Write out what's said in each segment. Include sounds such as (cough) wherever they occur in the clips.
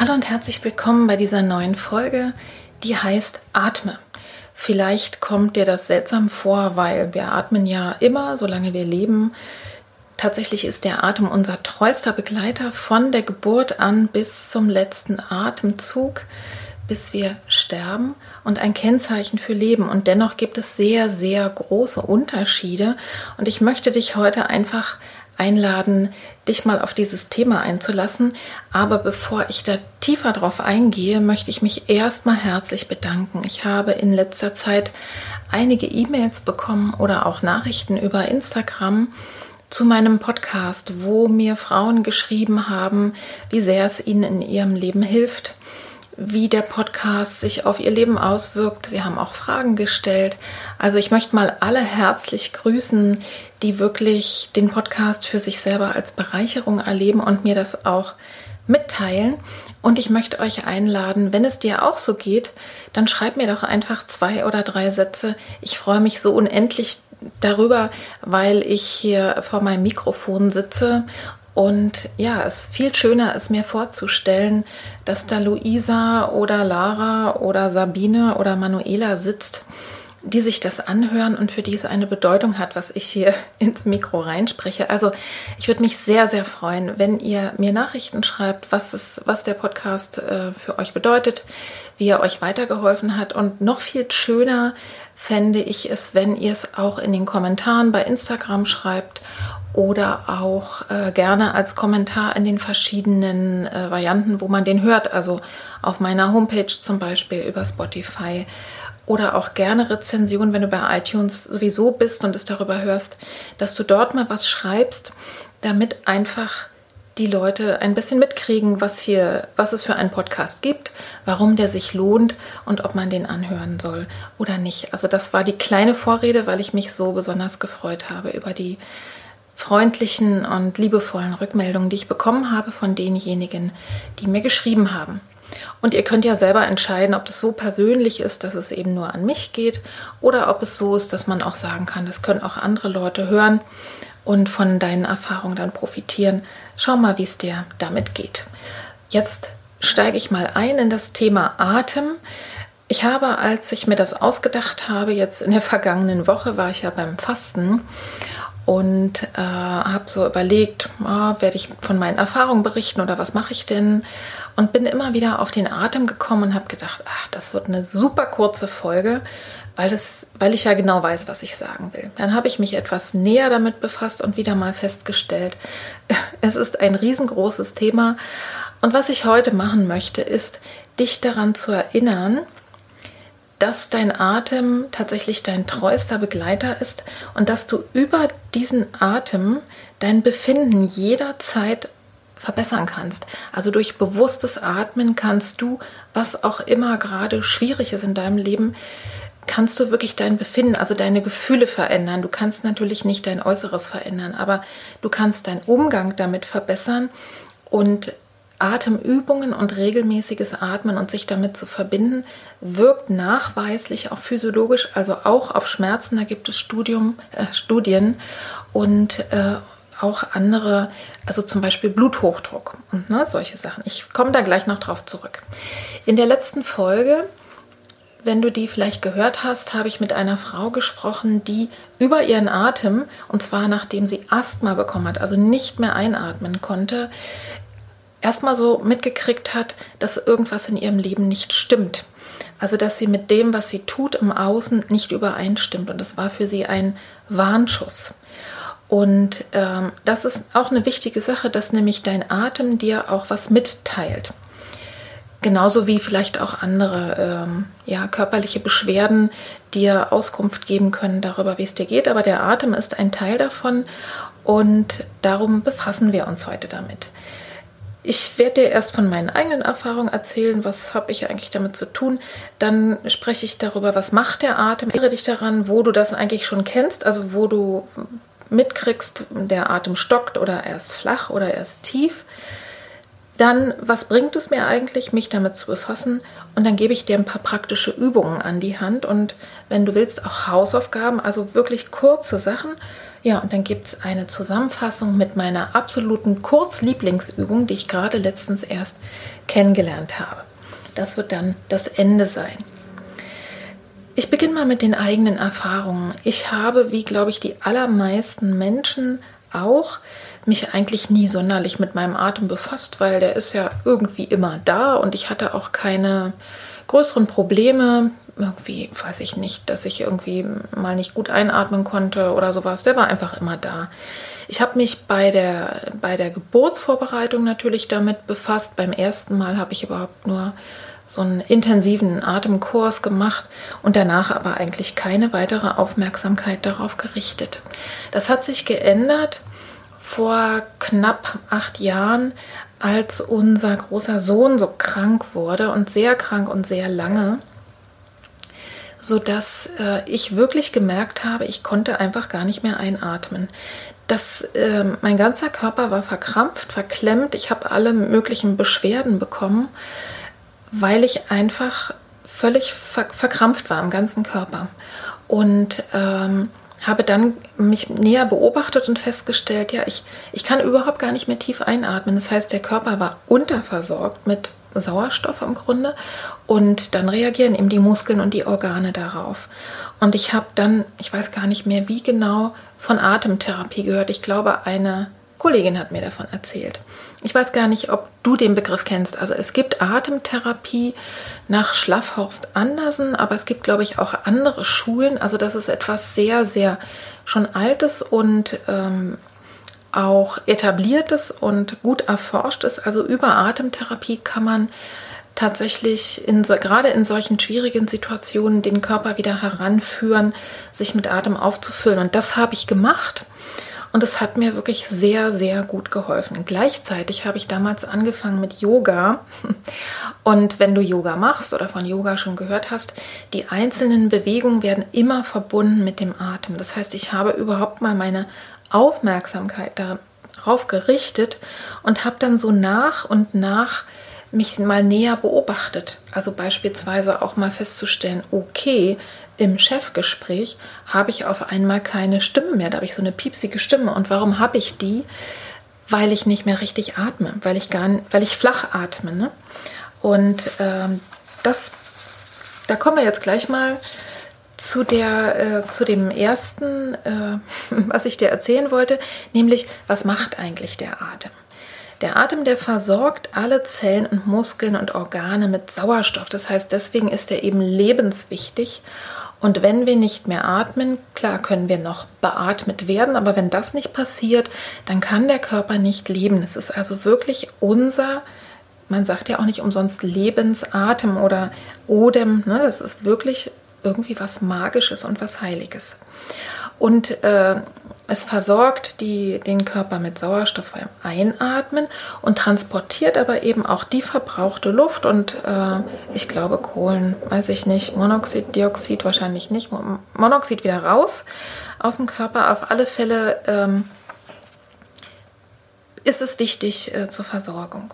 Hallo und herzlich willkommen bei dieser neuen Folge, die heißt Atme. Vielleicht kommt dir das seltsam vor, weil wir atmen ja immer, solange wir leben. Tatsächlich ist der Atem unser treuster Begleiter von der Geburt an bis zum letzten Atemzug bis wir sterben und ein Kennzeichen für Leben. Und dennoch gibt es sehr, sehr große Unterschiede. Und ich möchte dich heute einfach einladen, dich mal auf dieses Thema einzulassen. Aber bevor ich da tiefer drauf eingehe, möchte ich mich erstmal herzlich bedanken. Ich habe in letzter Zeit einige E-Mails bekommen oder auch Nachrichten über Instagram zu meinem Podcast, wo mir Frauen geschrieben haben, wie sehr es ihnen in ihrem Leben hilft, wie der Podcast sich auf ihr Leben auswirkt. Sie haben auch Fragen gestellt. Also ich möchte mal alle herzlich grüßen, die wirklich den Podcast für sich selber als Bereicherung erleben und mir das auch mitteilen. Und ich möchte euch einladen, wenn es dir auch so geht, dann schreib mir doch einfach zwei oder drei Sätze. Ich freue mich so unendlich darüber, weil ich hier vor meinem Mikrofon sitze und ja, es ist viel schöner ist mir vorzustellen, dass da Luisa oder Lara oder Sabine oder Manuela sitzt, die sich das anhören und für die es eine Bedeutung hat, was ich hier (laughs) ins Mikro reinspreche. Also ich würde mich sehr, sehr freuen, wenn ihr mir Nachrichten schreibt, was, es, was der Podcast äh, für euch bedeutet, wie er euch weitergeholfen hat. Und noch viel schöner fände ich es, wenn ihr es auch in den Kommentaren bei Instagram schreibt oder auch äh, gerne als Kommentar in den verschiedenen äh, Varianten, wo man den hört, also auf meiner Homepage zum Beispiel über Spotify oder auch gerne Rezension, wenn du bei iTunes sowieso bist und es darüber hörst, dass du dort mal was schreibst, damit einfach die Leute ein bisschen mitkriegen, was hier, was es für einen Podcast gibt, warum der sich lohnt und ob man den anhören soll oder nicht. Also das war die kleine Vorrede, weil ich mich so besonders gefreut habe über die freundlichen und liebevollen Rückmeldungen, die ich bekommen habe von denjenigen, die mir geschrieben haben. Und ihr könnt ja selber entscheiden, ob das so persönlich ist, dass es eben nur an mich geht oder ob es so ist, dass man auch sagen kann, das können auch andere Leute hören und von deinen Erfahrungen dann profitieren. Schau mal, wie es dir damit geht. Jetzt steige ich mal ein in das Thema Atem. Ich habe, als ich mir das ausgedacht habe, jetzt in der vergangenen Woche war ich ja beim Fasten und äh, habe so überlegt, oh, werde ich von meinen Erfahrungen berichten oder was mache ich denn? Und bin immer wieder auf den Atem gekommen und habe gedacht, ach, das wird eine super kurze Folge, weil, das, weil ich ja genau weiß, was ich sagen will. Dann habe ich mich etwas näher damit befasst und wieder mal festgestellt, (laughs) es ist ein riesengroßes Thema. Und was ich heute machen möchte, ist, dich daran zu erinnern, dass dein Atem tatsächlich dein treuester Begleiter ist und dass du über diesen Atem dein Befinden jederzeit verbessern kannst. Also durch bewusstes Atmen kannst du, was auch immer gerade schwierig ist in deinem Leben, kannst du wirklich dein Befinden, also deine Gefühle verändern. Du kannst natürlich nicht dein Äußeres verändern, aber du kannst deinen Umgang damit verbessern und Atemübungen und regelmäßiges Atmen und sich damit zu verbinden, wirkt nachweislich auch physiologisch, also auch auf Schmerzen. Da gibt es Studium, äh, Studien und äh, auch andere, also zum Beispiel Bluthochdruck und ne, solche Sachen. Ich komme da gleich noch drauf zurück. In der letzten Folge, wenn du die vielleicht gehört hast, habe ich mit einer Frau gesprochen, die über ihren Atem, und zwar nachdem sie Asthma bekommen hat, also nicht mehr einatmen konnte, erstmal so mitgekriegt hat, dass irgendwas in ihrem Leben nicht stimmt. Also dass sie mit dem, was sie tut im Außen, nicht übereinstimmt. Und das war für sie ein Warnschuss. Und ähm, das ist auch eine wichtige Sache, dass nämlich dein Atem dir auch was mitteilt. Genauso wie vielleicht auch andere ähm, ja, körperliche Beschwerden dir Auskunft geben können darüber, wie es dir geht. Aber der Atem ist ein Teil davon und darum befassen wir uns heute damit. Ich werde dir erst von meinen eigenen Erfahrungen erzählen, was habe ich eigentlich damit zu tun. Dann spreche ich darüber, was macht der Atem. Erinnere dich daran, wo du das eigentlich schon kennst, also wo du mitkriegst, der Atem stockt oder er ist flach oder er ist tief. Dann, was bringt es mir eigentlich, mich damit zu befassen? Und dann gebe ich dir ein paar praktische Übungen an die Hand und wenn du willst, auch Hausaufgaben, also wirklich kurze Sachen. Ja, und dann gibt es eine Zusammenfassung mit meiner absoluten Kurzlieblingsübung, die ich gerade letztens erst kennengelernt habe. Das wird dann das Ende sein. Ich beginne mal mit den eigenen Erfahrungen. Ich habe, wie glaube ich, die allermeisten Menschen auch, mich eigentlich nie sonderlich mit meinem Atem befasst, weil der ist ja irgendwie immer da und ich hatte auch keine größeren Probleme. Irgendwie, weiß ich nicht, dass ich irgendwie mal nicht gut einatmen konnte oder sowas. Der war einfach immer da. Ich habe mich bei der, bei der Geburtsvorbereitung natürlich damit befasst. Beim ersten Mal habe ich überhaupt nur so einen intensiven Atemkurs gemacht und danach aber eigentlich keine weitere Aufmerksamkeit darauf gerichtet. Das hat sich geändert, vor knapp acht Jahren, als unser großer Sohn so krank wurde und sehr krank und sehr lange, sodass äh, ich wirklich gemerkt habe, ich konnte einfach gar nicht mehr einatmen. Das, äh, mein ganzer Körper war verkrampft, verklemmt, ich habe alle möglichen Beschwerden bekommen, weil ich einfach völlig ver verkrampft war im ganzen Körper. Und ähm, habe dann mich näher beobachtet und festgestellt, ja, ich, ich kann überhaupt gar nicht mehr tief einatmen. Das heißt, der Körper war unterversorgt mit Sauerstoff im Grunde und dann reagieren eben die Muskeln und die Organe darauf. Und ich habe dann, ich weiß gar nicht mehr wie genau, von Atemtherapie gehört. Ich glaube, eine Kollegin hat mir davon erzählt. Ich weiß gar nicht, ob du den Begriff kennst. Also es gibt Atemtherapie nach Schlaffhorst Andersen, aber es gibt, glaube ich, auch andere Schulen. Also das ist etwas sehr, sehr schon altes und ähm, auch etabliertes und gut erforschtes. Also über Atemtherapie kann man tatsächlich in so, gerade in solchen schwierigen Situationen den Körper wieder heranführen, sich mit Atem aufzufüllen. Und das habe ich gemacht. Und es hat mir wirklich sehr, sehr gut geholfen. Gleichzeitig habe ich damals angefangen mit Yoga. (laughs) Und wenn du Yoga machst oder von Yoga schon gehört hast, die einzelnen Bewegungen werden immer verbunden mit dem Atem. Das heißt, ich habe überhaupt mal meine Aufmerksamkeit darauf gerichtet und habe dann so nach und nach mich mal näher beobachtet. Also beispielsweise auch mal festzustellen, okay, im Chefgespräch habe ich auf einmal keine Stimme mehr. Da habe ich so eine piepsige Stimme. Und warum habe ich die? Weil ich nicht mehr richtig atme, weil ich gar weil ich flach atme. Ne? Und ähm, das, da kommen wir jetzt gleich mal zu der, äh, zu dem ersten, äh, (laughs) was ich dir erzählen wollte, nämlich was macht eigentlich der Atem? Der Atem, der versorgt alle Zellen und Muskeln und Organe mit Sauerstoff. Das heißt, deswegen ist er eben lebenswichtig und wenn wir nicht mehr atmen, klar können wir noch beatmet werden, aber wenn das nicht passiert, dann kann der Körper nicht leben. Es ist also wirklich unser, man sagt ja auch nicht umsonst Lebensatem oder Odem, ne? das ist wirklich irgendwie was Magisches und was Heiliges. Und äh, es versorgt die, den Körper mit Sauerstoff beim Einatmen und transportiert aber eben auch die verbrauchte Luft und äh, ich glaube Kohlen, weiß ich nicht, Monoxid, Dioxid wahrscheinlich nicht, Monoxid wieder raus aus dem Körper. Auf alle Fälle ähm, ist es wichtig äh, zur Versorgung.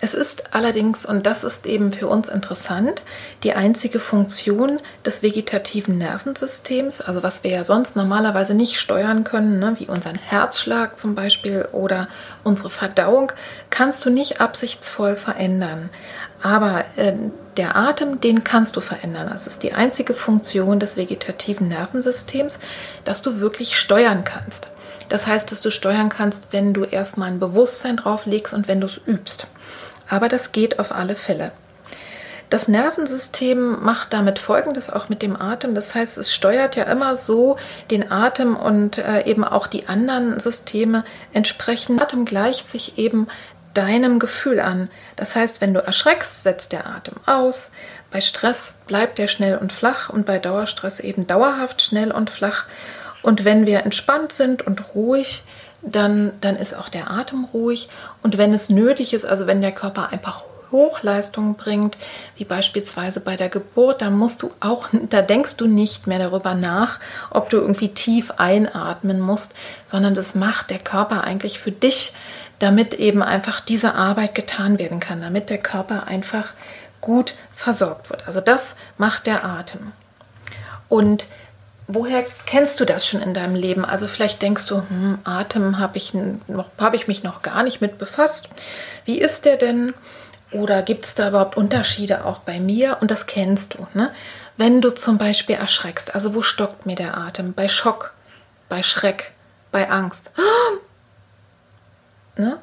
Es ist allerdings, und das ist eben für uns interessant, die einzige Funktion des vegetativen Nervensystems, also was wir ja sonst normalerweise nicht steuern können, ne, wie unseren Herzschlag zum Beispiel oder unsere Verdauung, kannst du nicht absichtsvoll verändern. Aber äh, der Atem, den kannst du verändern. Das ist die einzige Funktion des vegetativen Nervensystems, dass du wirklich steuern kannst. Das heißt, dass du steuern kannst, wenn du erstmal ein Bewusstsein drauf legst und wenn du es übst. Aber das geht auf alle Fälle. Das Nervensystem macht damit Folgendes auch mit dem Atem. Das heißt, es steuert ja immer so den Atem und äh, eben auch die anderen Systeme entsprechend. Atem gleicht sich eben deinem Gefühl an. Das heißt, wenn du erschreckst, setzt der Atem aus. Bei Stress bleibt er schnell und flach und bei Dauerstress eben dauerhaft schnell und flach. Und wenn wir entspannt sind und ruhig, dann, dann ist auch der Atem ruhig. Und wenn es nötig ist, also wenn der Körper einfach Hochleistungen bringt, wie beispielsweise bei der Geburt, dann musst du auch, (laughs) da denkst du nicht mehr darüber nach, ob du irgendwie tief einatmen musst, sondern das macht der Körper eigentlich für dich, damit eben einfach diese Arbeit getan werden kann, damit der Körper einfach gut versorgt wird. Also das macht der Atem. Und woher kennst du das schon in deinem Leben? Also vielleicht denkst du, hm, Atem habe ich, hab ich mich noch gar nicht mit befasst. Wie ist der denn? Oder gibt es da überhaupt Unterschiede auch bei mir? Und das kennst du. Ne? Wenn du zum Beispiel erschreckst, also wo stockt mir der Atem? Bei Schock, bei Schreck, bei Angst. (gasps) Ne?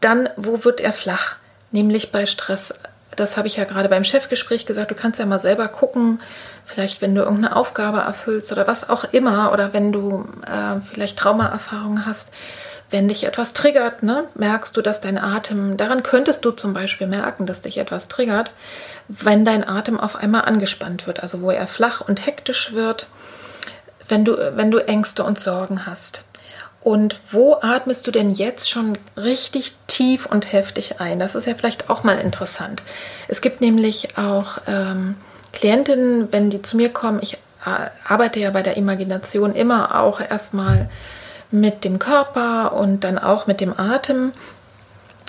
Dann, wo wird er flach? Nämlich bei Stress. Das habe ich ja gerade beim Chefgespräch gesagt. Du kannst ja mal selber gucken, vielleicht wenn du irgendeine Aufgabe erfüllst oder was auch immer, oder wenn du äh, vielleicht Traumaerfahrungen hast wenn dich etwas triggert, ne, merkst du, dass dein Atem, daran könntest du zum Beispiel merken, dass dich etwas triggert, wenn dein Atem auf einmal angespannt wird, also wo er flach und hektisch wird, wenn du, wenn du Ängste und Sorgen hast. Und wo atmest du denn jetzt schon richtig tief und heftig ein? Das ist ja vielleicht auch mal interessant. Es gibt nämlich auch ähm, Klientinnen, wenn die zu mir kommen, ich äh, arbeite ja bei der Imagination immer auch erstmal mit dem Körper und dann auch mit dem Atem.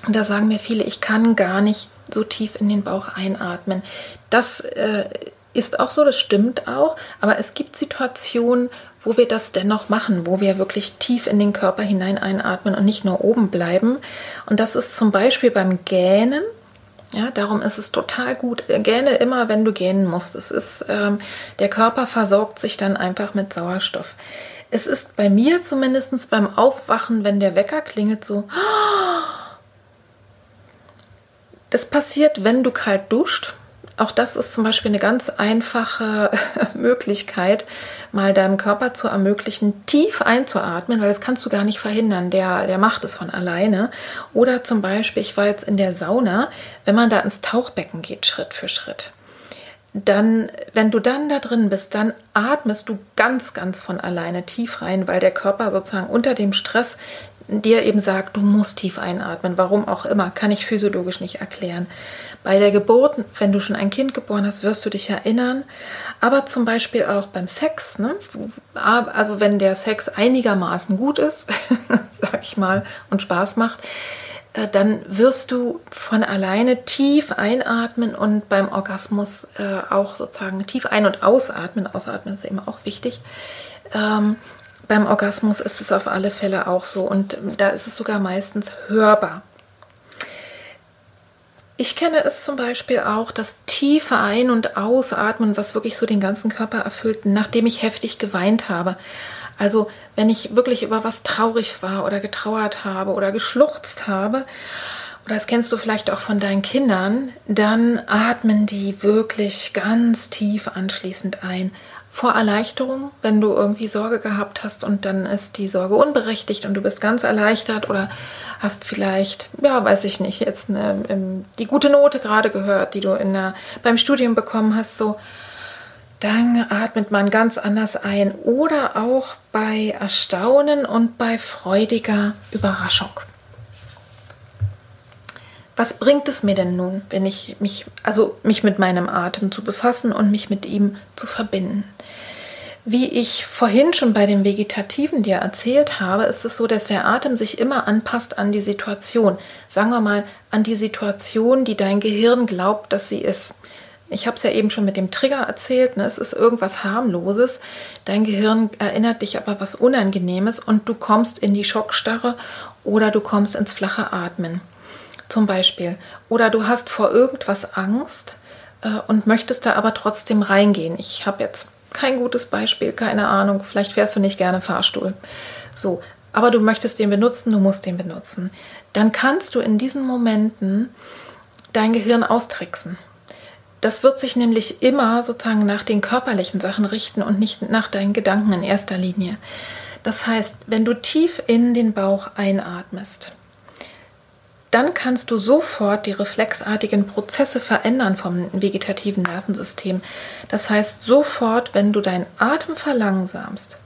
Da sagen mir viele, ich kann gar nicht so tief in den Bauch einatmen. Das äh, ist auch so, das stimmt auch, aber es gibt Situationen, wo wir das dennoch machen, wo wir wirklich tief in den Körper hinein einatmen und nicht nur oben bleiben. Und das ist zum Beispiel beim Gähnen. Ja, darum ist es total gut. Gähne immer, wenn du gähnen musst. Es ist, ähm, der Körper versorgt sich dann einfach mit Sauerstoff. Es ist bei mir zumindest beim Aufwachen, wenn der Wecker klingelt, so. Das passiert, wenn du kalt duscht. Auch das ist zum Beispiel eine ganz einfache (laughs) Möglichkeit, mal deinem Körper zu ermöglichen, tief einzuatmen, weil das kannst du gar nicht verhindern. Der, der macht es von alleine. Oder zum Beispiel, ich war jetzt in der Sauna, wenn man da ins Tauchbecken geht, Schritt für Schritt dann, wenn du dann da drin bist, dann atmest du ganz, ganz von alleine tief rein, weil der Körper sozusagen unter dem Stress dir eben sagt, du musst tief einatmen. Warum auch immer, kann ich physiologisch nicht erklären. Bei der Geburt, wenn du schon ein Kind geboren hast, wirst du dich erinnern. Aber zum Beispiel auch beim Sex, ne? also wenn der Sex einigermaßen gut ist, (laughs) sag ich mal, und Spaß macht, äh, dann wirst du von alleine tief einatmen und beim Orgasmus äh, auch sozusagen tief ein- und ausatmen. Ausatmen ist eben auch wichtig. Ähm, beim Orgasmus ist es auf alle Fälle auch so und da ist es sogar meistens hörbar. Ich kenne es zum Beispiel auch, das tiefe Ein- und Ausatmen, was wirklich so den ganzen Körper erfüllt, nachdem ich heftig geweint habe. Also wenn ich wirklich über was traurig war oder getrauert habe oder geschluchzt habe, oder das kennst du vielleicht auch von deinen Kindern, dann atmen die wirklich ganz tief anschließend ein. Vor Erleichterung, wenn du irgendwie Sorge gehabt hast und dann ist die Sorge unberechtigt und du bist ganz erleichtert oder hast vielleicht, ja, weiß ich nicht, jetzt eine, ähm, die gute Note gerade gehört, die du in der, beim Studium bekommen hast, so dann atmet man ganz anders ein oder auch bei Erstaunen und bei freudiger Überraschung. Was bringt es mir denn nun, wenn ich mich, also mich mit meinem Atem zu befassen und mich mit ihm zu verbinden? Wie ich vorhin schon bei dem Vegetativen dir erzählt habe, ist es so, dass der Atem sich immer anpasst an die Situation. Sagen wir mal, an die Situation, die dein Gehirn glaubt, dass sie ist. Ich habe es ja eben schon mit dem Trigger erzählt. Ne? Es ist irgendwas harmloses. Dein Gehirn erinnert dich aber was Unangenehmes und du kommst in die Schockstarre oder du kommst ins flache Atmen. Zum Beispiel. Oder du hast vor irgendwas Angst äh, und möchtest da aber trotzdem reingehen. Ich habe jetzt kein gutes Beispiel, keine Ahnung. Vielleicht fährst du nicht gerne Fahrstuhl. So, aber du möchtest den benutzen, du musst den benutzen, dann kannst du in diesen Momenten dein Gehirn austricksen. Das wird sich nämlich immer sozusagen nach den körperlichen Sachen richten und nicht nach deinen Gedanken in erster Linie. Das heißt, wenn du tief in den Bauch einatmest, dann kannst du sofort die reflexartigen Prozesse verändern vom vegetativen Nervensystem. Das heißt, sofort, wenn du deinen Atem verlangsamst,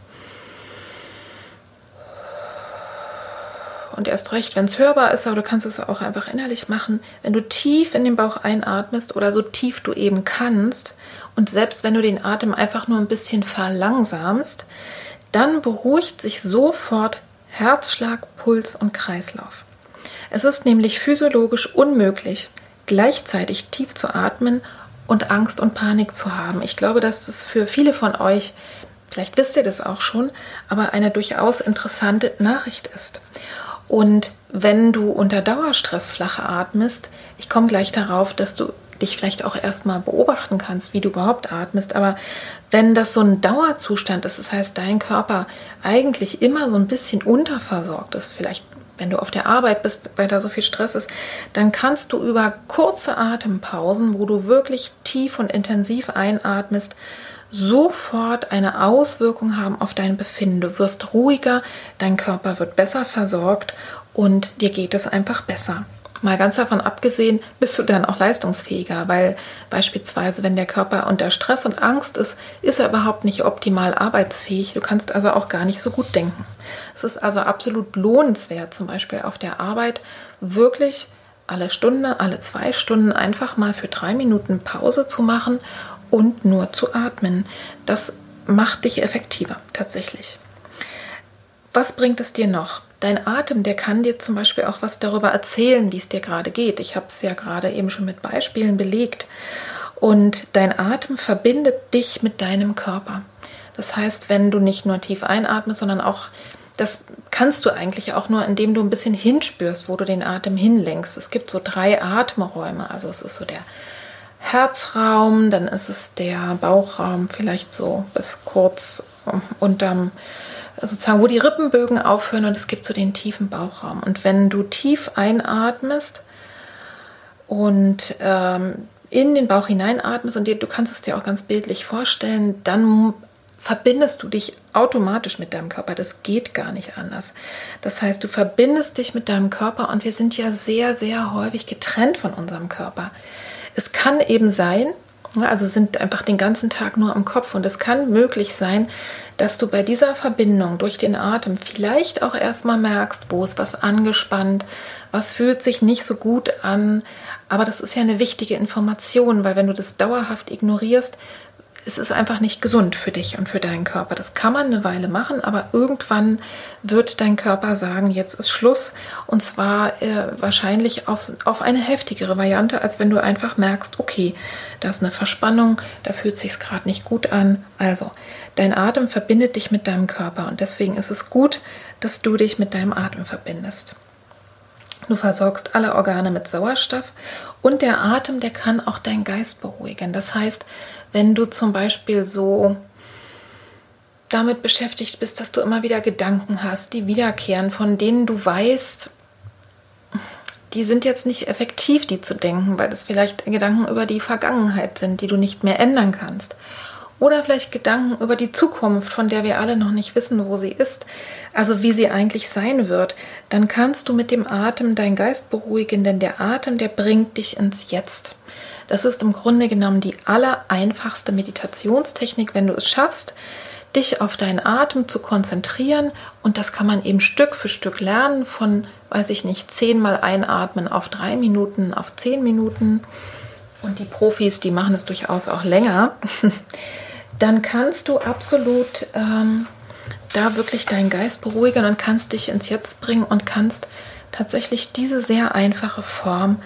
und erst recht, wenn es hörbar ist, aber du kannst es auch einfach innerlich machen, wenn du tief in den Bauch einatmest oder so tief du eben kannst und selbst wenn du den Atem einfach nur ein bisschen verlangsamst, dann beruhigt sich sofort Herzschlag, Puls und Kreislauf. Es ist nämlich physiologisch unmöglich, gleichzeitig tief zu atmen und Angst und Panik zu haben. Ich glaube, dass das für viele von euch, vielleicht wisst ihr das auch schon, aber eine durchaus interessante Nachricht ist. Und wenn du unter Dauerstress flach atmest, ich komme gleich darauf, dass du dich vielleicht auch erstmal beobachten kannst, wie du überhaupt atmest. Aber wenn das so ein Dauerzustand ist, das heißt, dein Körper eigentlich immer so ein bisschen unterversorgt ist, vielleicht wenn du auf der Arbeit bist, weil da so viel Stress ist, dann kannst du über kurze Atempausen, wo du wirklich tief und intensiv einatmest, sofort eine Auswirkung haben auf dein Befinden. Du wirst ruhiger, dein Körper wird besser versorgt und dir geht es einfach besser. Mal ganz davon abgesehen, bist du dann auch leistungsfähiger, weil beispielsweise, wenn der Körper unter Stress und Angst ist, ist er überhaupt nicht optimal arbeitsfähig. Du kannst also auch gar nicht so gut denken. Es ist also absolut lohnenswert, zum Beispiel auf der Arbeit wirklich alle Stunde, alle zwei Stunden einfach mal für drei Minuten Pause zu machen und nur zu atmen. Das macht dich effektiver tatsächlich. Was bringt es dir noch? Dein Atem, der kann dir zum Beispiel auch was darüber erzählen, wie es dir gerade geht. Ich habe es ja gerade eben schon mit Beispielen belegt. Und dein Atem verbindet dich mit deinem Körper. Das heißt, wenn du nicht nur tief einatmest, sondern auch, das kannst du eigentlich auch nur, indem du ein bisschen hinspürst, wo du den Atem hinlenkst. Es gibt so drei Atemräume. Also es ist so der Herzraum, dann ist es der Bauchraum, vielleicht so bis kurz unterm sozusagen, wo die Rippenbögen aufhören und es gibt so den tiefen Bauchraum. Und wenn du tief einatmest und ähm, in den Bauch hineinatmest und dir, du kannst es dir auch ganz bildlich vorstellen, dann verbindest du dich automatisch mit deinem Körper. Das geht gar nicht anders. Das heißt, du verbindest dich mit deinem Körper und wir sind ja sehr, sehr häufig getrennt von unserem Körper. Es kann eben sein, also sind einfach den ganzen Tag nur am Kopf. Und es kann möglich sein, dass du bei dieser Verbindung durch den Atem vielleicht auch erstmal merkst, wo ist was angespannt, was fühlt sich nicht so gut an. Aber das ist ja eine wichtige Information, weil wenn du das dauerhaft ignorierst, es ist einfach nicht gesund für dich und für deinen Körper. Das kann man eine Weile machen, aber irgendwann wird dein Körper sagen, jetzt ist Schluss. Und zwar äh, wahrscheinlich auf, auf eine heftigere Variante, als wenn du einfach merkst, okay, da ist eine Verspannung, da fühlt sich gerade nicht gut an. Also, dein Atem verbindet dich mit deinem Körper und deswegen ist es gut, dass du dich mit deinem Atem verbindest. Du versorgst alle Organe mit Sauerstoff und der Atem, der kann auch deinen Geist beruhigen. Das heißt, wenn du zum Beispiel so damit beschäftigt bist, dass du immer wieder Gedanken hast, die wiederkehren, von denen du weißt, die sind jetzt nicht effektiv, die zu denken, weil das vielleicht Gedanken über die Vergangenheit sind, die du nicht mehr ändern kannst oder vielleicht Gedanken über die Zukunft, von der wir alle noch nicht wissen, wo sie ist, also wie sie eigentlich sein wird, dann kannst du mit dem Atem deinen Geist beruhigen, denn der Atem, der bringt dich ins Jetzt. Das ist im Grunde genommen die allereinfachste Meditationstechnik, wenn du es schaffst, dich auf deinen Atem zu konzentrieren und das kann man eben Stück für Stück lernen von, weiß ich nicht, zehnmal einatmen auf drei Minuten, auf zehn Minuten und die Profis, die machen es durchaus auch länger. (laughs) dann kannst du absolut ähm, da wirklich deinen Geist beruhigen und kannst dich ins Jetzt bringen und kannst tatsächlich diese sehr einfache Form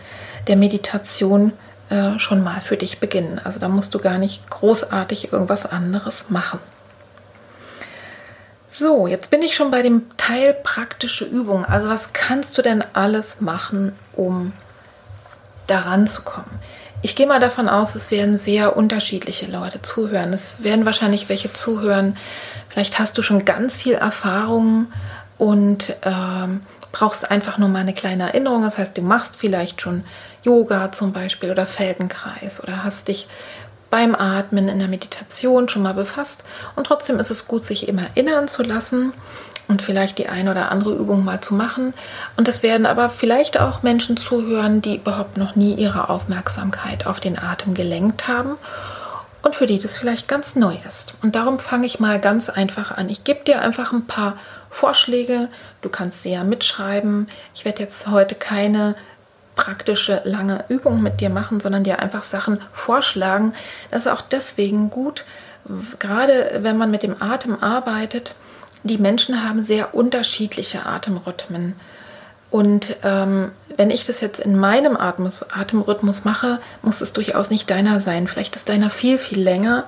der Meditation äh, schon mal für dich beginnen. Also da musst du gar nicht großartig irgendwas anderes machen. So, jetzt bin ich schon bei dem Teil praktische Übung. Also was kannst du denn alles machen, um daran zu kommen? Ich gehe mal davon aus, es werden sehr unterschiedliche Leute zuhören. Es werden wahrscheinlich welche zuhören. Vielleicht hast du schon ganz viel Erfahrung und ähm, brauchst einfach nur mal eine kleine Erinnerung. Das heißt, du machst vielleicht schon Yoga zum Beispiel oder Feldenkreis oder hast dich beim Atmen in der Meditation schon mal befasst. Und trotzdem ist es gut, sich immer erinnern zu lassen und vielleicht die eine oder andere Übung mal zu machen. Und es werden aber vielleicht auch Menschen zuhören, die überhaupt noch nie ihre Aufmerksamkeit auf den Atem gelenkt haben und für die das vielleicht ganz neu ist. Und darum fange ich mal ganz einfach an. Ich gebe dir einfach ein paar Vorschläge. Du kannst sie ja mitschreiben. Ich werde jetzt heute keine praktische lange Übung mit dir machen, sondern dir einfach Sachen vorschlagen. Das ist auch deswegen gut, gerade wenn man mit dem Atem arbeitet. Die Menschen haben sehr unterschiedliche Atemrhythmen. Und ähm, wenn ich das jetzt in meinem Atmus, Atemrhythmus mache, muss es durchaus nicht deiner sein. Vielleicht ist deiner viel, viel länger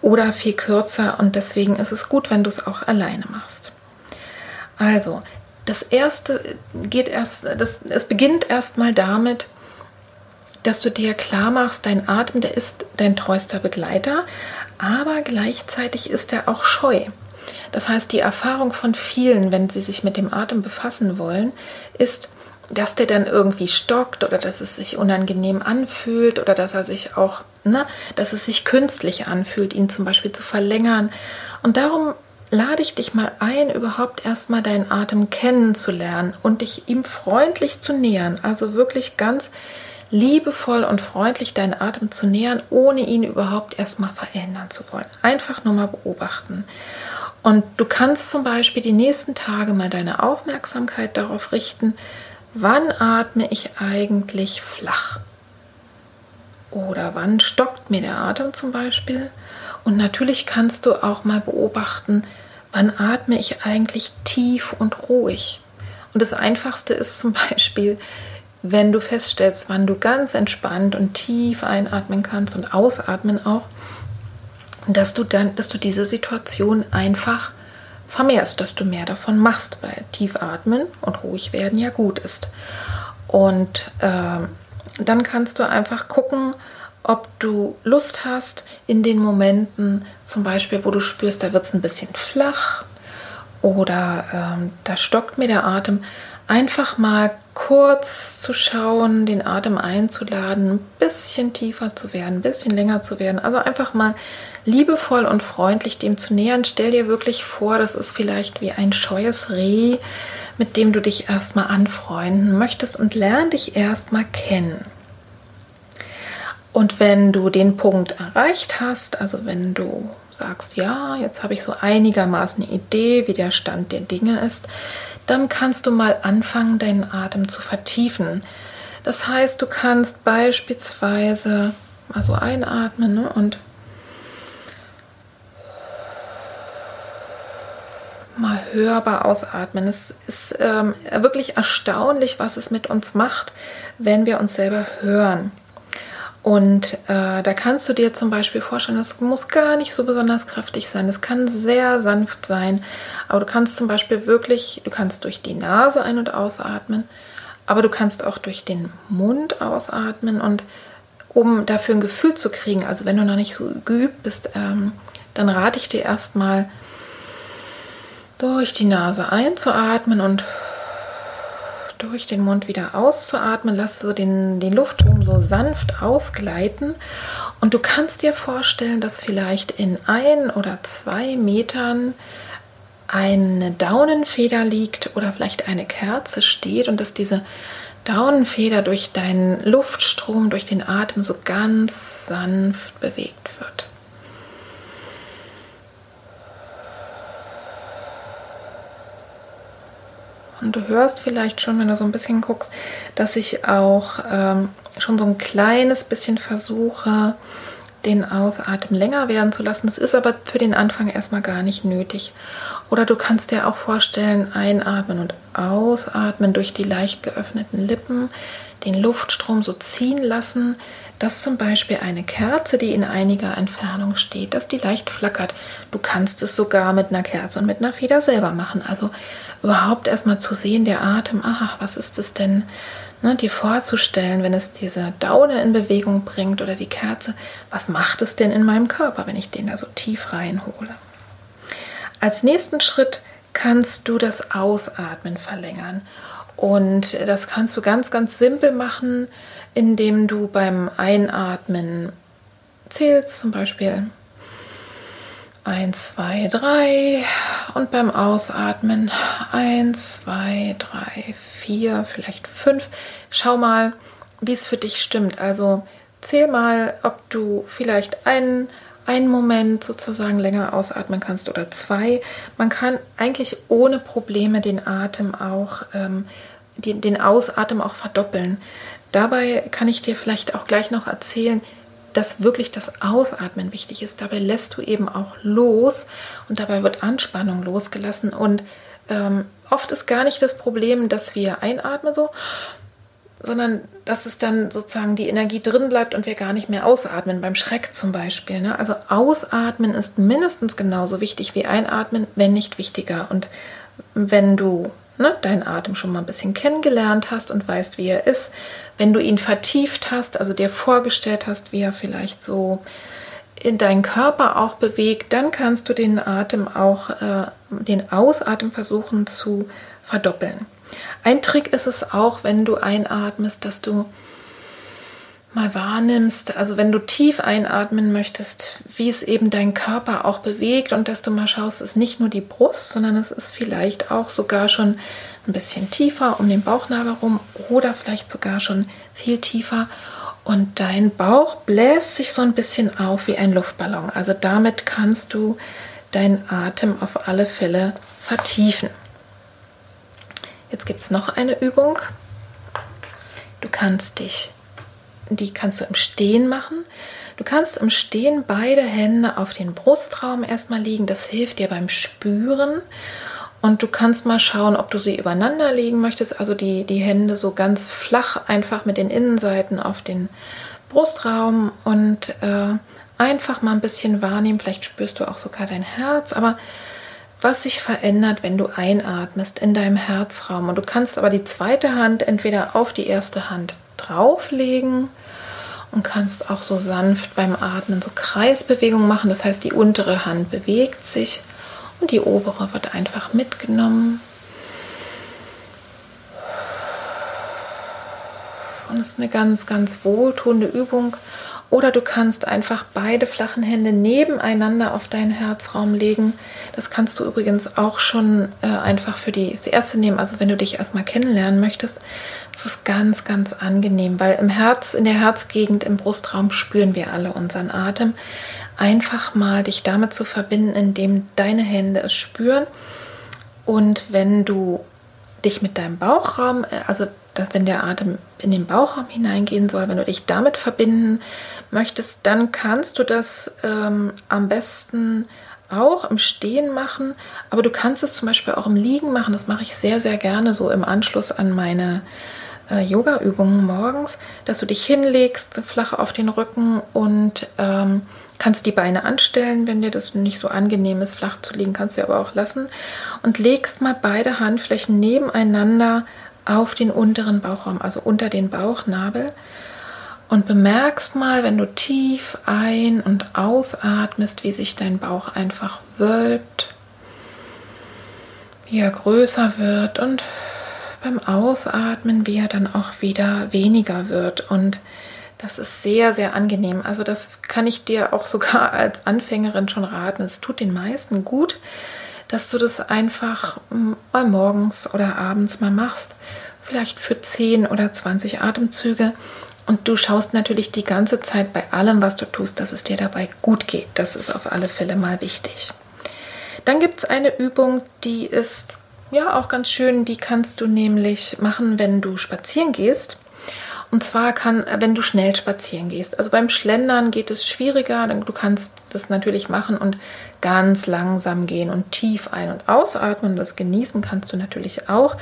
oder viel kürzer und deswegen ist es gut, wenn du es auch alleine machst. Also, das erste geht erst, das, es beginnt erstmal damit, dass du dir klar machst, dein Atem, der ist dein treuster Begleiter, aber gleichzeitig ist er auch scheu. Das heißt, die Erfahrung von vielen, wenn sie sich mit dem Atem befassen wollen, ist, dass der dann irgendwie stockt oder dass es sich unangenehm anfühlt oder dass er sich auch, ne, dass es sich künstlich anfühlt, ihn zum Beispiel zu verlängern. Und darum lade ich dich mal ein, überhaupt erstmal deinen Atem kennenzulernen und dich ihm freundlich zu nähern. Also wirklich ganz liebevoll und freundlich deinen Atem zu nähern, ohne ihn überhaupt erstmal verändern zu wollen. Einfach nur mal beobachten. Und du kannst zum Beispiel die nächsten Tage mal deine Aufmerksamkeit darauf richten, wann atme ich eigentlich flach? Oder wann stockt mir der Atem zum Beispiel? Und natürlich kannst du auch mal beobachten, wann atme ich eigentlich tief und ruhig. Und das Einfachste ist zum Beispiel, wenn du feststellst, wann du ganz entspannt und tief einatmen kannst und ausatmen auch, dass du dann, dass du diese Situation einfach vermehrst, dass du mehr davon machst, weil tief atmen und ruhig werden ja gut ist. Und äh, dann kannst du einfach gucken, ob du Lust hast in den Momenten, zum Beispiel, wo du spürst, da wird es ein bisschen flach oder ähm, da stockt mir der Atem, einfach mal kurz zu schauen, den Atem einzuladen, ein bisschen tiefer zu werden, ein bisschen länger zu werden. Also einfach mal liebevoll und freundlich dem zu nähern. Stell dir wirklich vor, das ist vielleicht wie ein scheues Reh, mit dem du dich erstmal anfreunden möchtest und lern dich erstmal kennen. Und wenn du den Punkt erreicht hast, also wenn du sagst, ja, jetzt habe ich so einigermaßen eine Idee, wie der Stand der Dinge ist, dann kannst du mal anfangen, deinen Atem zu vertiefen. Das heißt, du kannst beispielsweise mal so einatmen ne, und mal hörbar ausatmen. Es ist ähm, wirklich erstaunlich, was es mit uns macht, wenn wir uns selber hören. Und äh, da kannst du dir zum Beispiel vorstellen, es muss gar nicht so besonders kräftig sein. Es kann sehr sanft sein. Aber du kannst zum Beispiel wirklich, du kannst durch die Nase ein- und ausatmen, aber du kannst auch durch den Mund ausatmen. Und um dafür ein Gefühl zu kriegen, also wenn du noch nicht so geübt bist, ähm, dann rate ich dir erstmal durch die Nase einzuatmen und durch den Mund wieder auszuatmen. Lass so den, den Luftstrom so sanft ausgleiten. Und du kannst dir vorstellen, dass vielleicht in ein oder zwei Metern eine Daunenfeder liegt oder vielleicht eine Kerze steht und dass diese Daunenfeder durch deinen Luftstrom, durch den Atem so ganz sanft bewegt wird. Und du hörst vielleicht schon, wenn du so ein bisschen guckst, dass ich auch ähm, schon so ein kleines bisschen versuche, den Ausatmen länger werden zu lassen. Das ist aber für den Anfang erstmal gar nicht nötig. Oder du kannst dir auch vorstellen, einatmen und ausatmen durch die leicht geöffneten Lippen, den Luftstrom so ziehen lassen, dass zum Beispiel eine Kerze, die in einiger Entfernung steht, dass die leicht flackert. Du kannst es sogar mit einer Kerze und mit einer Feder selber machen. Also überhaupt erstmal zu sehen, der Atem, ach, was ist es denn, ne, dir vorzustellen, wenn es diese Daune in Bewegung bringt oder die Kerze, was macht es denn in meinem Körper, wenn ich den da so tief reinhole? Als nächsten Schritt kannst du das Ausatmen verlängern. Und das kannst du ganz, ganz simpel machen, indem du beim Einatmen zählst, zum Beispiel 1, 2, 3 und beim Ausatmen 1, 2, 3, 4, vielleicht 5. Schau mal, wie es für dich stimmt. Also zähl mal, ob du vielleicht einen, einen Moment sozusagen länger ausatmen kannst oder zwei. Man kann eigentlich ohne Probleme den Atem auch, ähm, den, den Ausatmen auch verdoppeln. Dabei kann ich dir vielleicht auch gleich noch erzählen, dass wirklich das Ausatmen wichtig ist. Dabei lässt du eben auch los und dabei wird Anspannung losgelassen. Und ähm, oft ist gar nicht das Problem, dass wir einatmen so, sondern dass es dann sozusagen die Energie drin bleibt und wir gar nicht mehr ausatmen, beim Schreck zum Beispiel. Ne? Also ausatmen ist mindestens genauso wichtig wie einatmen, wenn nicht wichtiger. Und wenn du ne, deinen Atem schon mal ein bisschen kennengelernt hast und weißt, wie er ist, wenn du ihn vertieft hast, also dir vorgestellt hast, wie er vielleicht so in deinen Körper auch bewegt, dann kannst du den Atem auch, äh, den Ausatmen versuchen zu verdoppeln. Ein Trick ist es auch, wenn du einatmest, dass du mal wahrnimmst, also wenn du tief einatmen möchtest, wie es eben dein Körper auch bewegt und dass du mal schaust, es ist nicht nur die Brust, sondern es ist vielleicht auch sogar schon ein bisschen tiefer um den Bauchnabel rum oder vielleicht sogar schon viel tiefer und dein Bauch bläst sich so ein bisschen auf wie ein Luftballon. Also damit kannst du deinen Atem auf alle Fälle vertiefen. Jetzt gibt es noch eine Übung. Du kannst dich die kannst du im Stehen machen. Du kannst im Stehen beide Hände auf den Brustraum erstmal liegen. Das hilft dir beim Spüren. Und du kannst mal schauen, ob du sie übereinander legen möchtest. Also die, die Hände so ganz flach einfach mit den Innenseiten auf den Brustraum und äh, einfach mal ein bisschen wahrnehmen. Vielleicht spürst du auch sogar dein Herz. Aber was sich verändert, wenn du einatmest in deinem Herzraum. Und du kannst aber die zweite Hand entweder auf die erste Hand drauflegen und kannst auch so sanft beim Atmen so Kreisbewegungen machen. Das heißt, die untere Hand bewegt sich und die obere wird einfach mitgenommen. Und es ist eine ganz, ganz wohltuende Übung. Oder du kannst einfach beide flachen Hände nebeneinander auf deinen Herzraum legen. Das kannst du übrigens auch schon äh, einfach für die, das erste nehmen. Also wenn du dich erstmal kennenlernen möchtest, das ist ganz, ganz angenehm, weil im Herz, in der Herzgegend, im Brustraum spüren wir alle unseren Atem. Einfach mal dich damit zu verbinden, indem deine Hände es spüren. Und wenn du dich mit deinem Bauchraum, äh, also dass wenn der Atem in den Bauchraum hineingehen soll, wenn du dich damit verbinden möchtest, dann kannst du das ähm, am besten auch im Stehen machen, aber du kannst es zum Beispiel auch im Liegen machen. Das mache ich sehr, sehr gerne so im Anschluss an meine äh, Yoga-Übungen morgens, dass du dich hinlegst, flach auf den Rücken und ähm, kannst die Beine anstellen, wenn dir das nicht so angenehm ist, flach zu liegen, kannst du aber auch lassen und legst mal beide Handflächen nebeneinander auf den unteren Bauchraum, also unter den Bauchnabel und bemerkst mal, wenn du tief ein- und ausatmest, wie sich dein Bauch einfach wölbt, wie er größer wird und beim Ausatmen, wie er dann auch wieder weniger wird. Und das ist sehr, sehr angenehm. Also das kann ich dir auch sogar als Anfängerin schon raten. Es tut den meisten gut, dass du das einfach hm, mal morgens oder abends mal machst. Vielleicht für 10 oder 20 Atemzüge. Und du schaust natürlich die ganze Zeit bei allem, was du tust, dass es dir dabei gut geht. Das ist auf alle Fälle mal wichtig. Dann gibt es eine Übung, die ist ja auch ganz schön. Die kannst du nämlich machen, wenn du spazieren gehst. Und zwar kann, wenn du schnell spazieren gehst. Also beim Schlendern geht es schwieriger. Du kannst das natürlich machen und ganz langsam gehen und tief ein- und ausatmen. Das genießen kannst du natürlich auch.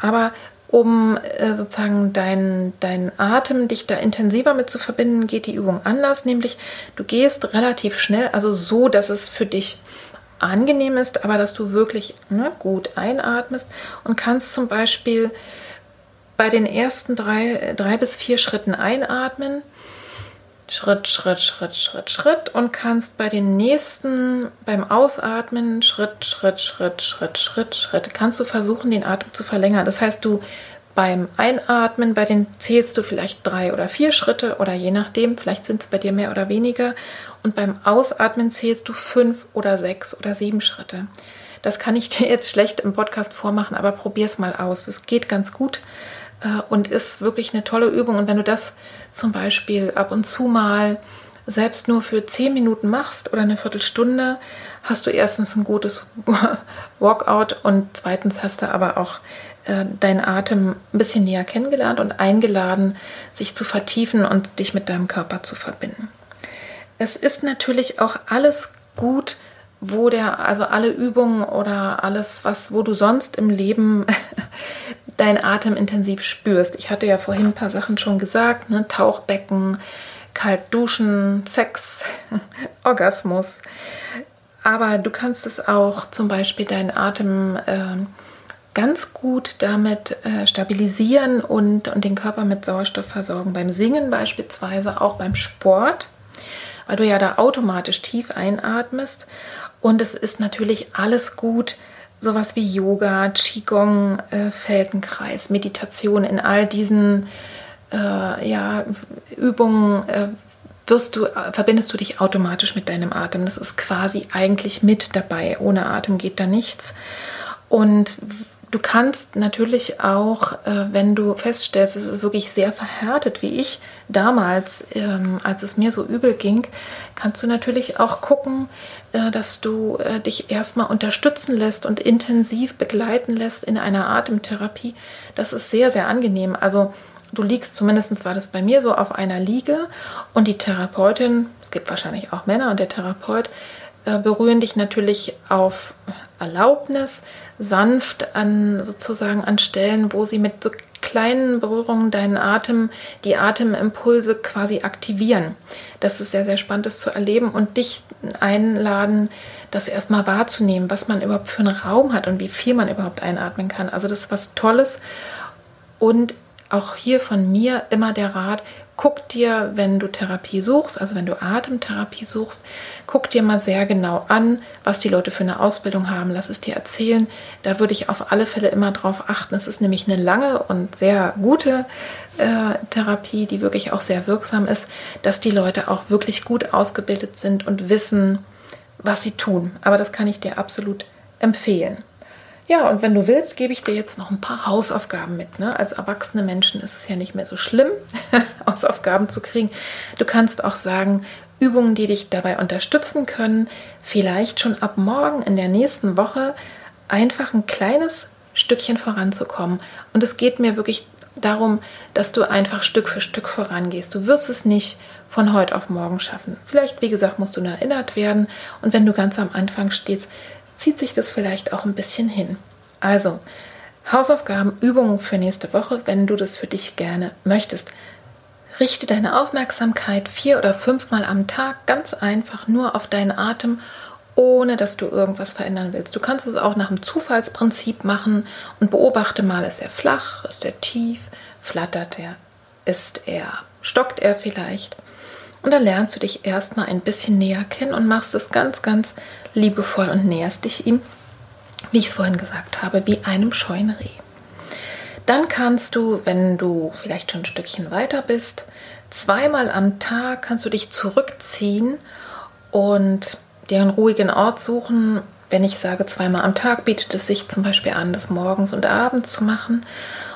Aber um äh, sozusagen deinen dein Atem, dich da intensiver mit zu verbinden, geht die Übung anders. Nämlich du gehst relativ schnell, also so, dass es für dich angenehm ist, aber dass du wirklich ne, gut einatmest und kannst zum Beispiel bei den ersten drei, drei bis vier Schritten einatmen Schritt, Schritt, Schritt, Schritt, Schritt und kannst bei den nächsten, beim Ausatmen, Schritt, Schritt, Schritt, Schritt, Schritt, Schritt, kannst du versuchen, den Atem zu verlängern. Das heißt, du beim Einatmen, bei den zählst du vielleicht drei oder vier Schritte oder je nachdem, vielleicht sind es bei dir mehr oder weniger. Und beim Ausatmen zählst du fünf oder sechs oder sieben Schritte. Das kann ich (laughs) dir jetzt schlecht im Podcast vormachen, aber probier es mal aus. Es geht ganz gut und ist wirklich eine tolle Übung. Und wenn du das zum Beispiel ab und zu mal selbst nur für zehn Minuten machst oder eine Viertelstunde, hast du erstens ein gutes (laughs) Walkout und zweitens hast du aber auch äh, deinen Atem ein bisschen näher kennengelernt und eingeladen, sich zu vertiefen und dich mit deinem Körper zu verbinden. Es ist natürlich auch alles gut, wo der, also alle Übungen oder alles, was, wo du sonst im Leben (laughs) deinen Atem intensiv spürst. Ich hatte ja vorhin ein paar Sachen schon gesagt, ne? Tauchbecken, kalt duschen, Sex, (laughs) Orgasmus. Aber du kannst es auch zum Beispiel deinen Atem äh, ganz gut damit äh, stabilisieren und, und den Körper mit Sauerstoff versorgen. Beim Singen beispielsweise, auch beim Sport, weil du ja da automatisch tief einatmest. Und es ist natürlich alles gut, sowas wie Yoga, Qigong, äh, Feldenkreis, Meditation in all diesen äh, ja, Übungen äh, wirst du, äh, verbindest du dich automatisch mit deinem Atem. Das ist quasi eigentlich mit dabei. Ohne Atem geht da nichts. Und Du kannst natürlich auch, äh, wenn du feststellst, es ist wirklich sehr verhärtet, wie ich damals, ähm, als es mir so übel ging, kannst du natürlich auch gucken, äh, dass du äh, dich erstmal unterstützen lässt und intensiv begleiten lässt in einer Atemtherapie. Das ist sehr, sehr angenehm. Also du liegst, zumindest war das bei mir so, auf einer Liege und die Therapeutin, es gibt wahrscheinlich auch Männer und der Therapeut, berühren dich natürlich auf Erlaubnis sanft an sozusagen an Stellen, wo sie mit so kleinen Berührungen deinen Atem, die Atemimpulse quasi aktivieren. Das ist sehr, sehr spannend, das zu erleben und dich einladen, das erstmal wahrzunehmen, was man überhaupt für einen Raum hat und wie viel man überhaupt einatmen kann. Also das ist was Tolles und auch hier von mir immer der Rat, guck dir, wenn du Therapie suchst, also wenn du Atemtherapie suchst, guck dir mal sehr genau an, was die Leute für eine Ausbildung haben. Lass es dir erzählen. Da würde ich auf alle Fälle immer drauf achten. Es ist nämlich eine lange und sehr gute äh, Therapie, die wirklich auch sehr wirksam ist, dass die Leute auch wirklich gut ausgebildet sind und wissen, was sie tun. Aber das kann ich dir absolut empfehlen. Ja, und wenn du willst, gebe ich dir jetzt noch ein paar Hausaufgaben mit. Ne? Als erwachsene Menschen ist es ja nicht mehr so schlimm, (laughs) Hausaufgaben zu kriegen. Du kannst auch sagen, Übungen, die dich dabei unterstützen können, vielleicht schon ab morgen in der nächsten Woche einfach ein kleines Stückchen voranzukommen. Und es geht mir wirklich darum, dass du einfach Stück für Stück vorangehst. Du wirst es nicht von heute auf morgen schaffen. Vielleicht, wie gesagt, musst du nur erinnert werden. Und wenn du ganz am Anfang stehst, zieht sich das vielleicht auch ein bisschen hin. Also, Hausaufgaben, Übungen für nächste Woche, wenn du das für dich gerne möchtest. Richte deine Aufmerksamkeit vier oder fünfmal am Tag ganz einfach nur auf deinen Atem, ohne dass du irgendwas verändern willst. Du kannst es auch nach dem Zufallsprinzip machen und beobachte mal, ist er flach, ist er tief, flattert er, ist er, stockt er vielleicht. Und dann lernst du dich erstmal ein bisschen näher kennen und machst es ganz, ganz liebevoll und näherst dich ihm, wie ich es vorhin gesagt habe, wie einem scheuen Reh. Dann kannst du, wenn du vielleicht schon ein Stückchen weiter bist, zweimal am Tag kannst du dich zurückziehen und dir einen ruhigen Ort suchen. Wenn ich sage zweimal am Tag, bietet es sich zum Beispiel an, das morgens und abends zu machen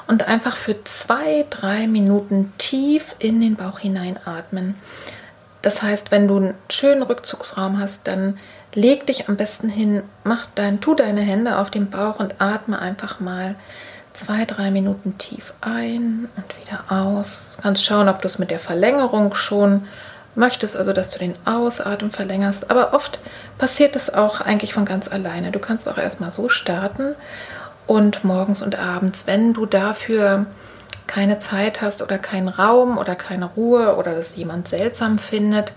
und einfach für zwei, drei Minuten tief in den Bauch hineinatmen. Das heißt, wenn du einen schönen Rückzugsraum hast, dann leg dich am besten hin, mach dein, tu deine Hände auf den Bauch und atme einfach mal zwei, drei Minuten tief ein und wieder aus. Du kannst schauen, ob du es mit der Verlängerung schon möchtest, also dass du den Ausatmen verlängerst. Aber oft passiert es auch eigentlich von ganz alleine. Du kannst auch erstmal so starten und morgens und abends, wenn du dafür keine Zeit hast oder keinen Raum oder keine Ruhe oder das jemand seltsam findet,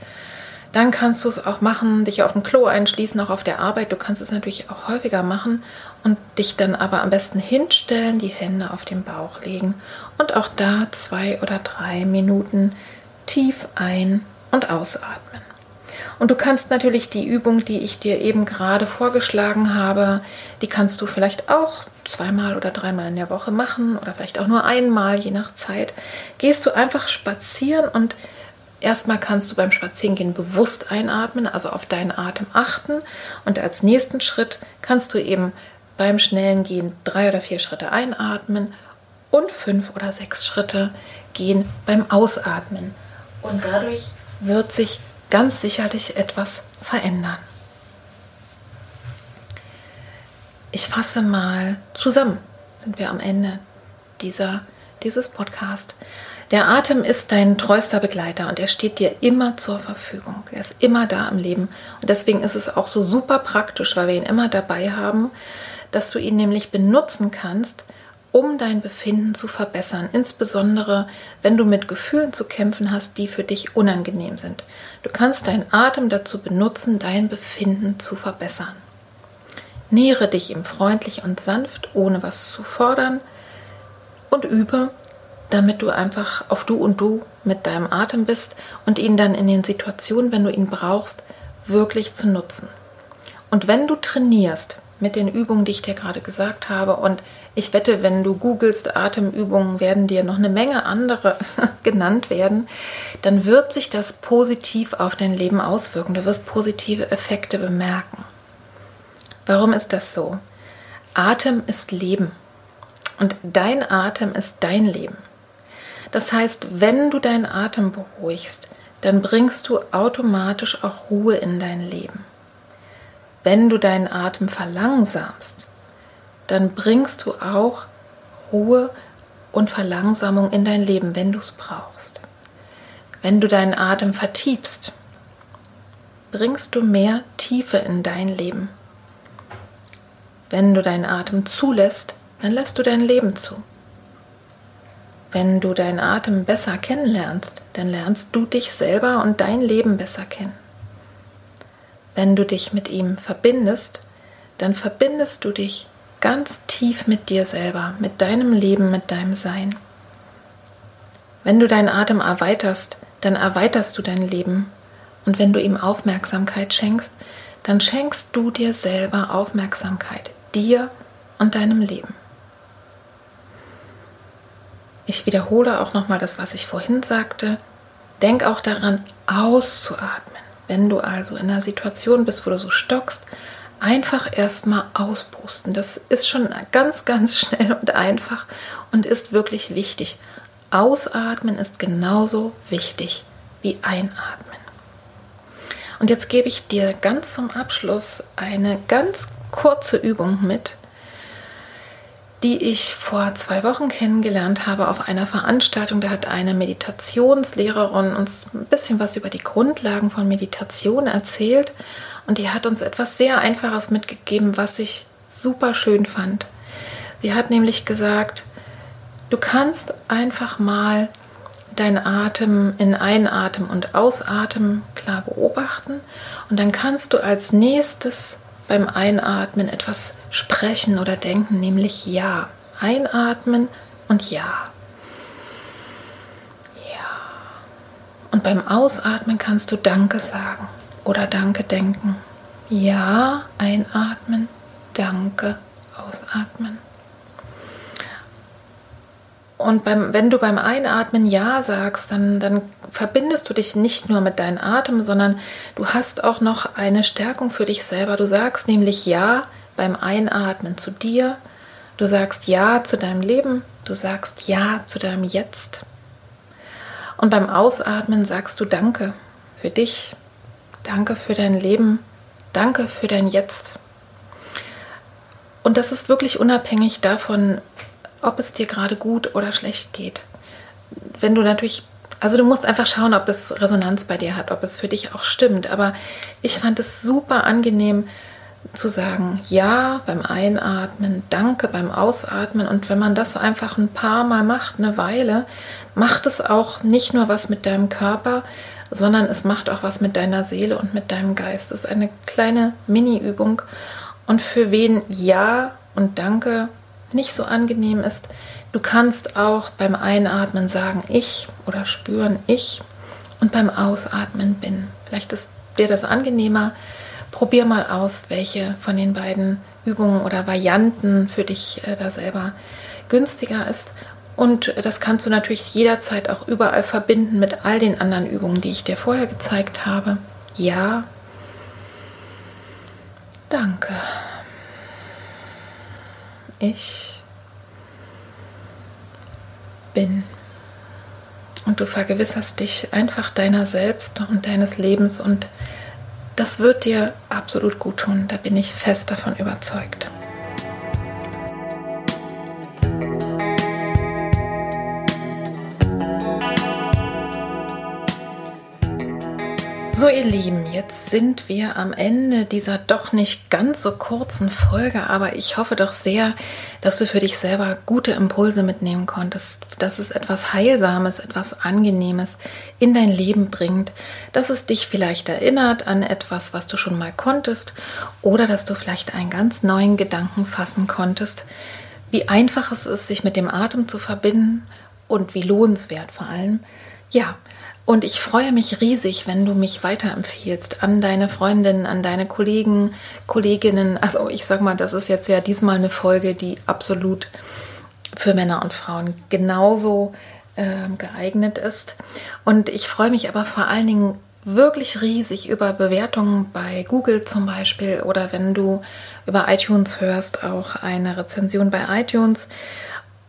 dann kannst du es auch machen, dich auf dem Klo einschließen, auch auf der Arbeit. Du kannst es natürlich auch häufiger machen und dich dann aber am besten hinstellen, die Hände auf den Bauch legen und auch da zwei oder drei Minuten tief ein und ausatmen. Und du kannst natürlich die Übung, die ich dir eben gerade vorgeschlagen habe, die kannst du vielleicht auch zweimal oder dreimal in der Woche machen oder vielleicht auch nur einmal, je nach Zeit. Gehst du einfach spazieren und erstmal kannst du beim Spazierengehen bewusst einatmen, also auf deinen Atem achten. Und als nächsten Schritt kannst du eben beim schnellen Gehen drei oder vier Schritte einatmen und fünf oder sechs Schritte gehen beim Ausatmen. Und dadurch wird sich ganz sicherlich etwas verändern. Ich fasse mal zusammen, sind wir am Ende dieser, dieses Podcast. Der Atem ist dein treuster Begleiter und er steht dir immer zur Verfügung. Er ist immer da im Leben. Und deswegen ist es auch so super praktisch, weil wir ihn immer dabei haben, dass du ihn nämlich benutzen kannst, um dein Befinden zu verbessern, insbesondere wenn du mit Gefühlen zu kämpfen hast, die für dich unangenehm sind. Du kannst deinen Atem dazu benutzen, dein Befinden zu verbessern. Nähere dich ihm freundlich und sanft, ohne was zu fordern und übe, damit du einfach auf du und du mit deinem Atem bist und ihn dann in den Situationen, wenn du ihn brauchst, wirklich zu nutzen. Und wenn du trainierst, mit den Übungen, die ich dir gerade gesagt habe. Und ich wette, wenn du googelst Atemübungen, werden dir noch eine Menge andere (laughs) genannt werden. Dann wird sich das positiv auf dein Leben auswirken. Du wirst positive Effekte bemerken. Warum ist das so? Atem ist Leben. Und dein Atem ist dein Leben. Das heißt, wenn du deinen Atem beruhigst, dann bringst du automatisch auch Ruhe in dein Leben. Wenn du deinen Atem verlangsamst, dann bringst du auch Ruhe und Verlangsamung in dein Leben, wenn du es brauchst. Wenn du deinen Atem vertiefst, bringst du mehr Tiefe in dein Leben. Wenn du deinen Atem zulässt, dann lässt du dein Leben zu. Wenn du deinen Atem besser kennenlernst, dann lernst du dich selber und dein Leben besser kennen. Wenn du dich mit ihm verbindest, dann verbindest du dich ganz tief mit dir selber, mit deinem Leben, mit deinem Sein. Wenn du deinen Atem erweiterst, dann erweiterst du dein Leben. Und wenn du ihm Aufmerksamkeit schenkst, dann schenkst du dir selber Aufmerksamkeit, dir und deinem Leben. Ich wiederhole auch nochmal das, was ich vorhin sagte. Denk auch daran, auszuatmen. Wenn du also in einer Situation bist, wo du so stockst, einfach erstmal auspusten. Das ist schon ganz, ganz schnell und einfach und ist wirklich wichtig. Ausatmen ist genauso wichtig wie einatmen. Und jetzt gebe ich dir ganz zum Abschluss eine ganz kurze Übung mit, die ich vor zwei Wochen kennengelernt habe auf einer Veranstaltung. Da hat eine Meditationslehrerin uns ein bisschen was über die Grundlagen von Meditation erzählt und die hat uns etwas sehr Einfaches mitgegeben, was ich super schön fand. Sie hat nämlich gesagt, du kannst einfach mal deinen Atem in Einatmen und Ausatmen klar beobachten und dann kannst du als nächstes beim Einatmen etwas sprechen oder denken, nämlich Ja. Einatmen und Ja. Ja. Und beim Ausatmen kannst du Danke sagen oder Danke denken. Ja, einatmen, Danke, ausatmen. Und beim, wenn du beim Einatmen Ja sagst, dann, dann verbindest du dich nicht nur mit deinem Atem, sondern du hast auch noch eine Stärkung für dich selber. Du sagst nämlich Ja beim Einatmen zu dir, du sagst Ja zu deinem Leben, du sagst Ja zu deinem Jetzt. Und beim Ausatmen sagst du Danke für dich, Danke für dein Leben, Danke für dein Jetzt. Und das ist wirklich unabhängig davon, ob es dir gerade gut oder schlecht geht. Wenn du natürlich, also du musst einfach schauen, ob es Resonanz bei dir hat, ob es für dich auch stimmt. Aber ich fand es super angenehm zu sagen, ja beim Einatmen, danke beim Ausatmen. Und wenn man das einfach ein paar Mal macht, eine Weile, macht es auch nicht nur was mit deinem Körper, sondern es macht auch was mit deiner Seele und mit deinem Geist. Das ist eine kleine Mini-Übung. Und für wen Ja und Danke nicht so angenehm ist. Du kannst auch beim Einatmen sagen ich oder spüren ich und beim Ausatmen bin. Vielleicht ist dir das angenehmer. Probier mal aus, welche von den beiden Übungen oder Varianten für dich äh, da selber günstiger ist. Und das kannst du natürlich jederzeit auch überall verbinden mit all den anderen Übungen, die ich dir vorher gezeigt habe. Ja. Danke. Ich bin. Und du vergewisserst dich einfach deiner selbst und deines Lebens und das wird dir absolut gut tun. Da bin ich fest davon überzeugt. So ihr Lieben, jetzt sind wir am Ende dieser doch nicht ganz so kurzen Folge, aber ich hoffe doch sehr, dass du für dich selber gute Impulse mitnehmen konntest, dass es etwas Heilsames, etwas Angenehmes in dein Leben bringt, dass es dich vielleicht erinnert an etwas, was du schon mal konntest oder dass du vielleicht einen ganz neuen Gedanken fassen konntest, wie einfach es ist, sich mit dem Atem zu verbinden und wie lohnenswert vor allem. Ja, und ich freue mich riesig, wenn du mich weiterempfiehlst an deine Freundinnen, an deine Kollegen, Kolleginnen. Also ich sag mal, das ist jetzt ja diesmal eine Folge, die absolut für Männer und Frauen genauso äh, geeignet ist. Und ich freue mich aber vor allen Dingen wirklich riesig über Bewertungen bei Google zum Beispiel oder wenn du über iTunes hörst, auch eine Rezension bei iTunes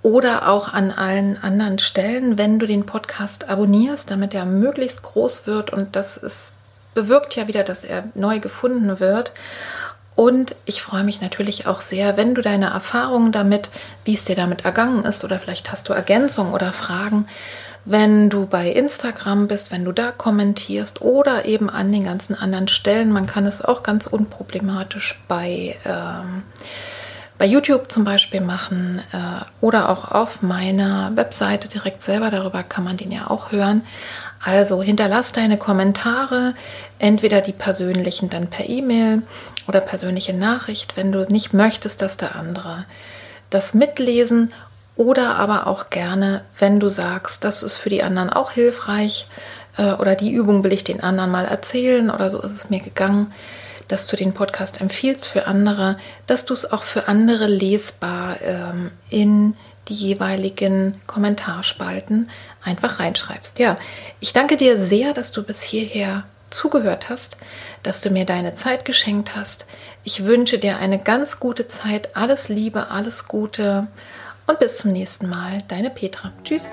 oder auch an allen anderen Stellen, wenn du den Podcast abonnierst, damit er möglichst groß wird und das ist, bewirkt ja wieder, dass er neu gefunden wird. Und ich freue mich natürlich auch sehr, wenn du deine Erfahrungen damit, wie es dir damit ergangen ist oder vielleicht hast du Ergänzungen oder Fragen, wenn du bei Instagram bist, wenn du da kommentierst oder eben an den ganzen anderen Stellen. Man kann es auch ganz unproblematisch bei ähm, bei YouTube zum Beispiel machen äh, oder auch auf meiner Webseite direkt selber. Darüber kann man den ja auch hören. Also hinterlass deine Kommentare, entweder die persönlichen dann per E-Mail oder persönliche Nachricht, wenn du nicht möchtest, dass der andere das mitlesen oder aber auch gerne, wenn du sagst, das ist für die anderen auch hilfreich äh, oder die Übung will ich den anderen mal erzählen oder so ist es mir gegangen dass du den Podcast empfiehlst für andere, dass du es auch für andere lesbar ähm, in die jeweiligen Kommentarspalten einfach reinschreibst. Ja, ich danke dir sehr, dass du bis hierher zugehört hast, dass du mir deine Zeit geschenkt hast. Ich wünsche dir eine ganz gute Zeit, alles Liebe, alles Gute und bis zum nächsten Mal. Deine Petra. Tschüss.